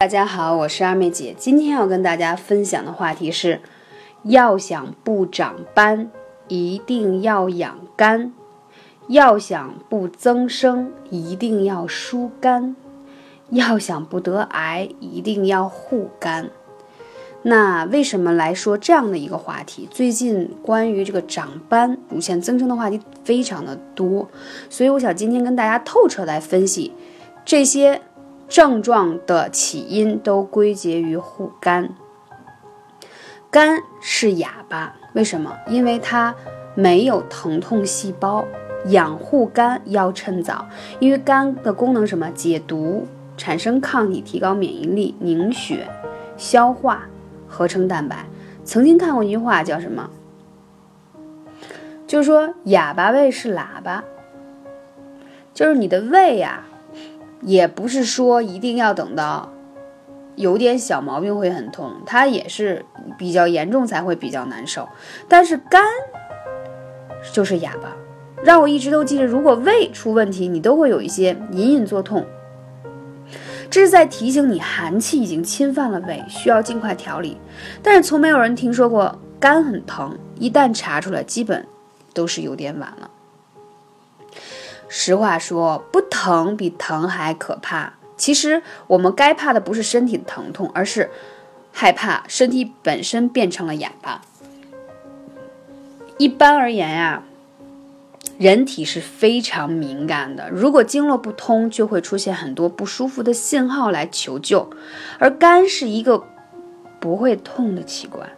大家好，我是二妹姐。今天要跟大家分享的话题是：要想不长斑，一定要养肝；要想不增生，一定要疏肝；要想不得癌，一定要护肝。那为什么来说这样的一个话题？最近关于这个长斑、乳腺增生的话题非常的多，所以我想今天跟大家透彻来分析这些。症状的起因都归结于护肝。肝是哑巴，为什么？因为它没有疼痛细胞，养护肝要趁早。因为肝的功能什么？解毒、产生抗体、提高免疫力、凝血、消化、合成蛋白。曾经看过一句话，叫什么？就是说哑巴胃是喇叭，就是你的胃呀。也不是说一定要等到有点小毛病会很痛，它也是比较严重才会比较难受。但是肝就是哑巴，让我一直都记着，如果胃出问题，你都会有一些隐隐作痛，这是在提醒你寒气已经侵犯了胃，需要尽快调理。但是从没有人听说过肝很疼，一旦查出来，基本都是有点晚了。实话说，不疼比疼还可怕。其实我们该怕的不是身体的疼痛，而是害怕身体本身变成了哑巴。一般而言呀，人体是非常敏感的，如果经络不通，就会出现很多不舒服的信号来求救。而肝是一个不会痛的器官。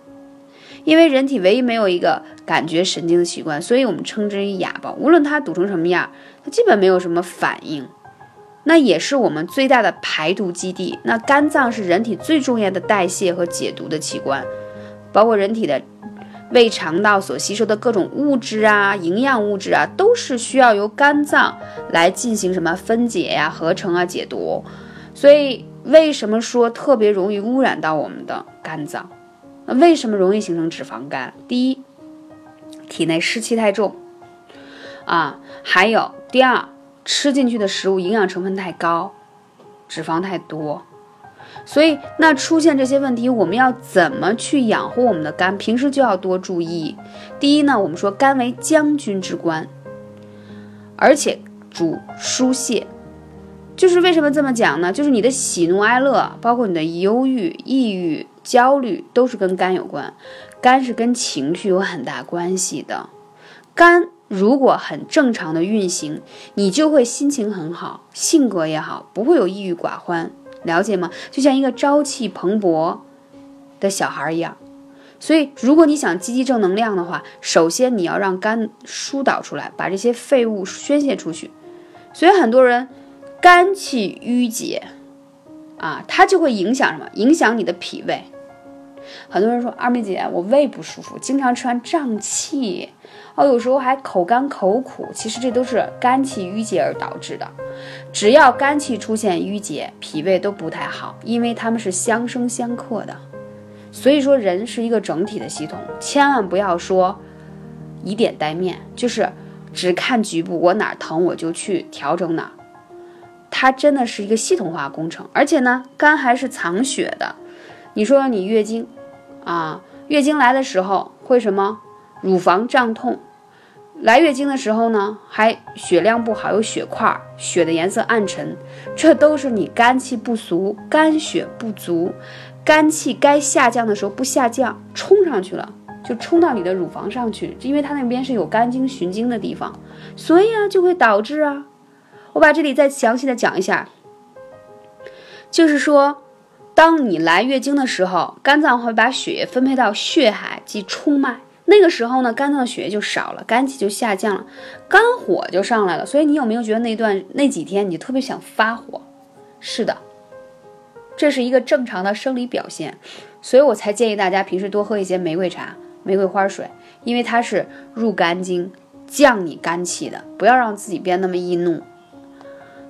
因为人体唯一没有一个感觉神经的器官，所以我们称之为哑巴。无论它堵成什么样，它基本没有什么反应。那也是我们最大的排毒基地。那肝脏是人体最重要的代谢和解毒的器官，包括人体的胃肠道所吸收的各种物质啊、营养物质啊，都是需要由肝脏来进行什么分解呀、合成啊、解毒。所以，为什么说特别容易污染到我们的肝脏？那为什么容易形成脂肪肝？第一，体内湿气太重，啊，还有第二，吃进去的食物营养成分太高，脂肪太多，所以那出现这些问题，我们要怎么去养护我们的肝？平时就要多注意。第一呢，我们说肝为将军之官，而且主疏泄，就是为什么这么讲呢？就是你的喜怒哀乐，包括你的忧郁、抑郁。焦虑都是跟肝有关，肝是跟情绪有很大关系的。肝如果很正常的运行，你就会心情很好，性格也好，不会有抑郁寡欢，了解吗？就像一个朝气蓬勃的小孩一样。所以，如果你想积极正能量的话，首先你要让肝疏导出来，把这些废物宣泄出去。所以很多人肝气郁结啊，它就会影响什么？影响你的脾胃。很多人说二妹姐，我胃不舒服，经常吃完胀气，哦，有时候还口干口苦，其实这都是肝气郁结而导致的。只要肝气出现郁结，脾胃都不太好，因为它们是相生相克的。所以说，人是一个整体的系统，千万不要说以点带面，就是只看局部，我哪儿疼我就去调整哪儿。它真的是一个系统化工程，而且呢，肝还是藏血的。你说你月经，啊，月经来的时候会什么？乳房胀痛，来月经的时候呢，还血量不好，有血块，血的颜色暗沉，这都是你肝气不足，肝血不足，肝气该下降的时候不下降，冲上去了，就冲到你的乳房上去，因为它那边是有肝经循经的地方，所以啊，就会导致啊，我把这里再详细的讲一下，就是说。当你来月经的时候，肝脏会把血液分配到血海及冲脉，那个时候呢，肝脏的血液就少了，肝气就下降了，肝火就上来了。所以你有没有觉得那段那几天你特别想发火？是的，这是一个正常的生理表现，所以我才建议大家平时多喝一些玫瑰茶、玫瑰花水，因为它是入肝经、降你肝气的，不要让自己变那么易怒。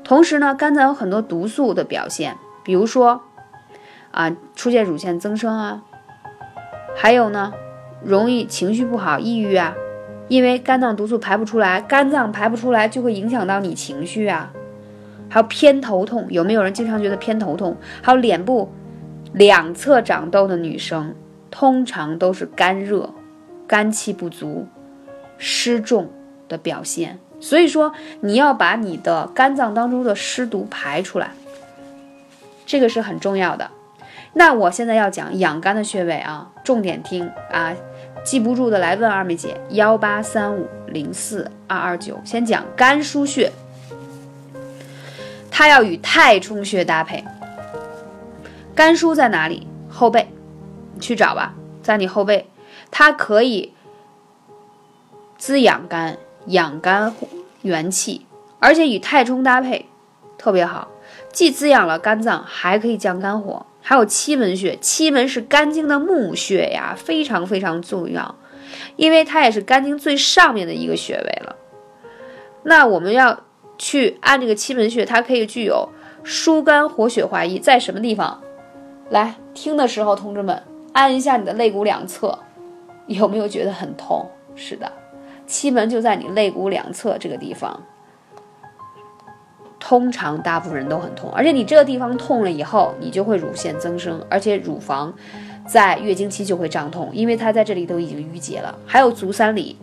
同时呢，肝脏有很多毒素的表现，比如说。啊，出现乳腺增生啊，还有呢，容易情绪不好、抑郁啊，因为肝脏毒素排不出来，肝脏排不出来就会影响到你情绪啊。还有偏头痛，有没有人经常觉得偏头痛？还有脸部两侧长痘的女生，通常都是肝热、肝气不足、湿重的表现。所以说，你要把你的肝脏当中的湿毒排出来，这个是很重要的。那我现在要讲养肝的穴位啊，重点听啊，记不住的来问二妹姐，幺八三五零四二二九。先讲肝腧穴。它要与太冲穴搭配。肝腧在哪里？后背，你去找吧，在你后背。它可以滋养肝、养肝元气，而且与太冲搭配特别好，既滋养了肝脏，还可以降肝火。还有期门穴，期门是肝经的募穴呀，非常非常重要，因为它也是肝经最上面的一个穴位了。那我们要。去按这个七门穴，它可以具有疏肝活血化瘀，在什么地方？来听的时候，同志们按一下你的肋骨两侧，有没有觉得很痛？是的，气门就在你肋骨两侧这个地方。通常大部分人都很痛，而且你这个地方痛了以后，你就会乳腺增生，而且乳房在月经期就会胀痛，因为它在这里都已经淤结了。还有足三里。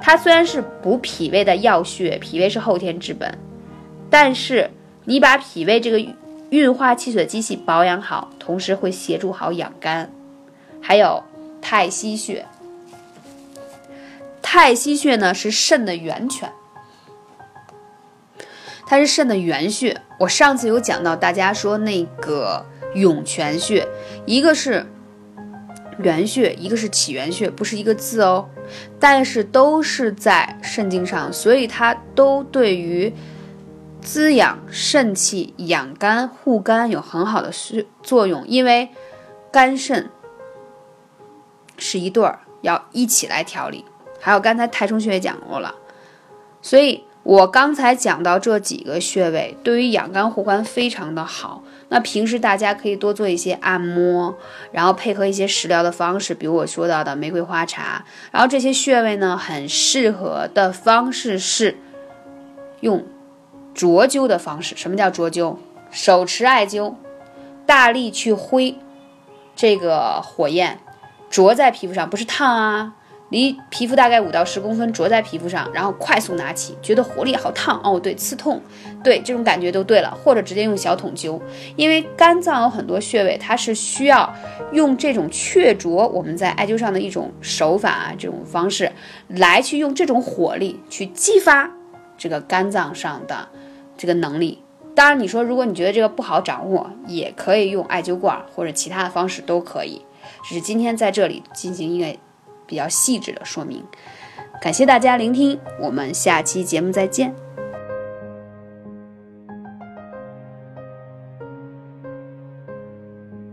它虽然是补脾胃的要穴，脾胃是后天之本，但是你把脾胃这个运化气血的机器保养好，同时会协助好养肝。还有太溪穴，太溪穴呢是肾的源泉，它是肾的原穴。我上次有讲到，大家说那个涌泉穴，一个是。原穴一个是起源穴，不是一个字哦，但是都是在肾经上，所以它都对于滋养肾气、养肝、护肝有很好的作用。因为肝肾是一对儿，要一起来调理。还有刚才太冲穴也讲过了，所以我刚才讲到这几个穴位，对于养肝护肝非常的好。那平时大家可以多做一些按摩，然后配合一些食疗的方式，比如我说到的玫瑰花茶。然后这些穴位呢，很适合的方式是用灼灸的方式。什么叫灼灸？手持艾灸，大力去挥这个火焰，灼在皮肤上，不是烫啊。离皮肤大概五到十公分，着在皮肤上，然后快速拿起，觉得火力好烫哦，对，刺痛，对，这种感觉都对了。或者直接用小筒灸，因为肝脏有很多穴位，它是需要用这种雀啄，我们在艾灸上的一种手法啊，这种方式来去用这种火力去激发这个肝脏上的这个能力。当然，你说如果你觉得这个不好掌握，也可以用艾灸罐或者其他的方式都可以。只是今天在这里进行一个。比较细致的说明，感谢大家聆听，我们下期节目再见。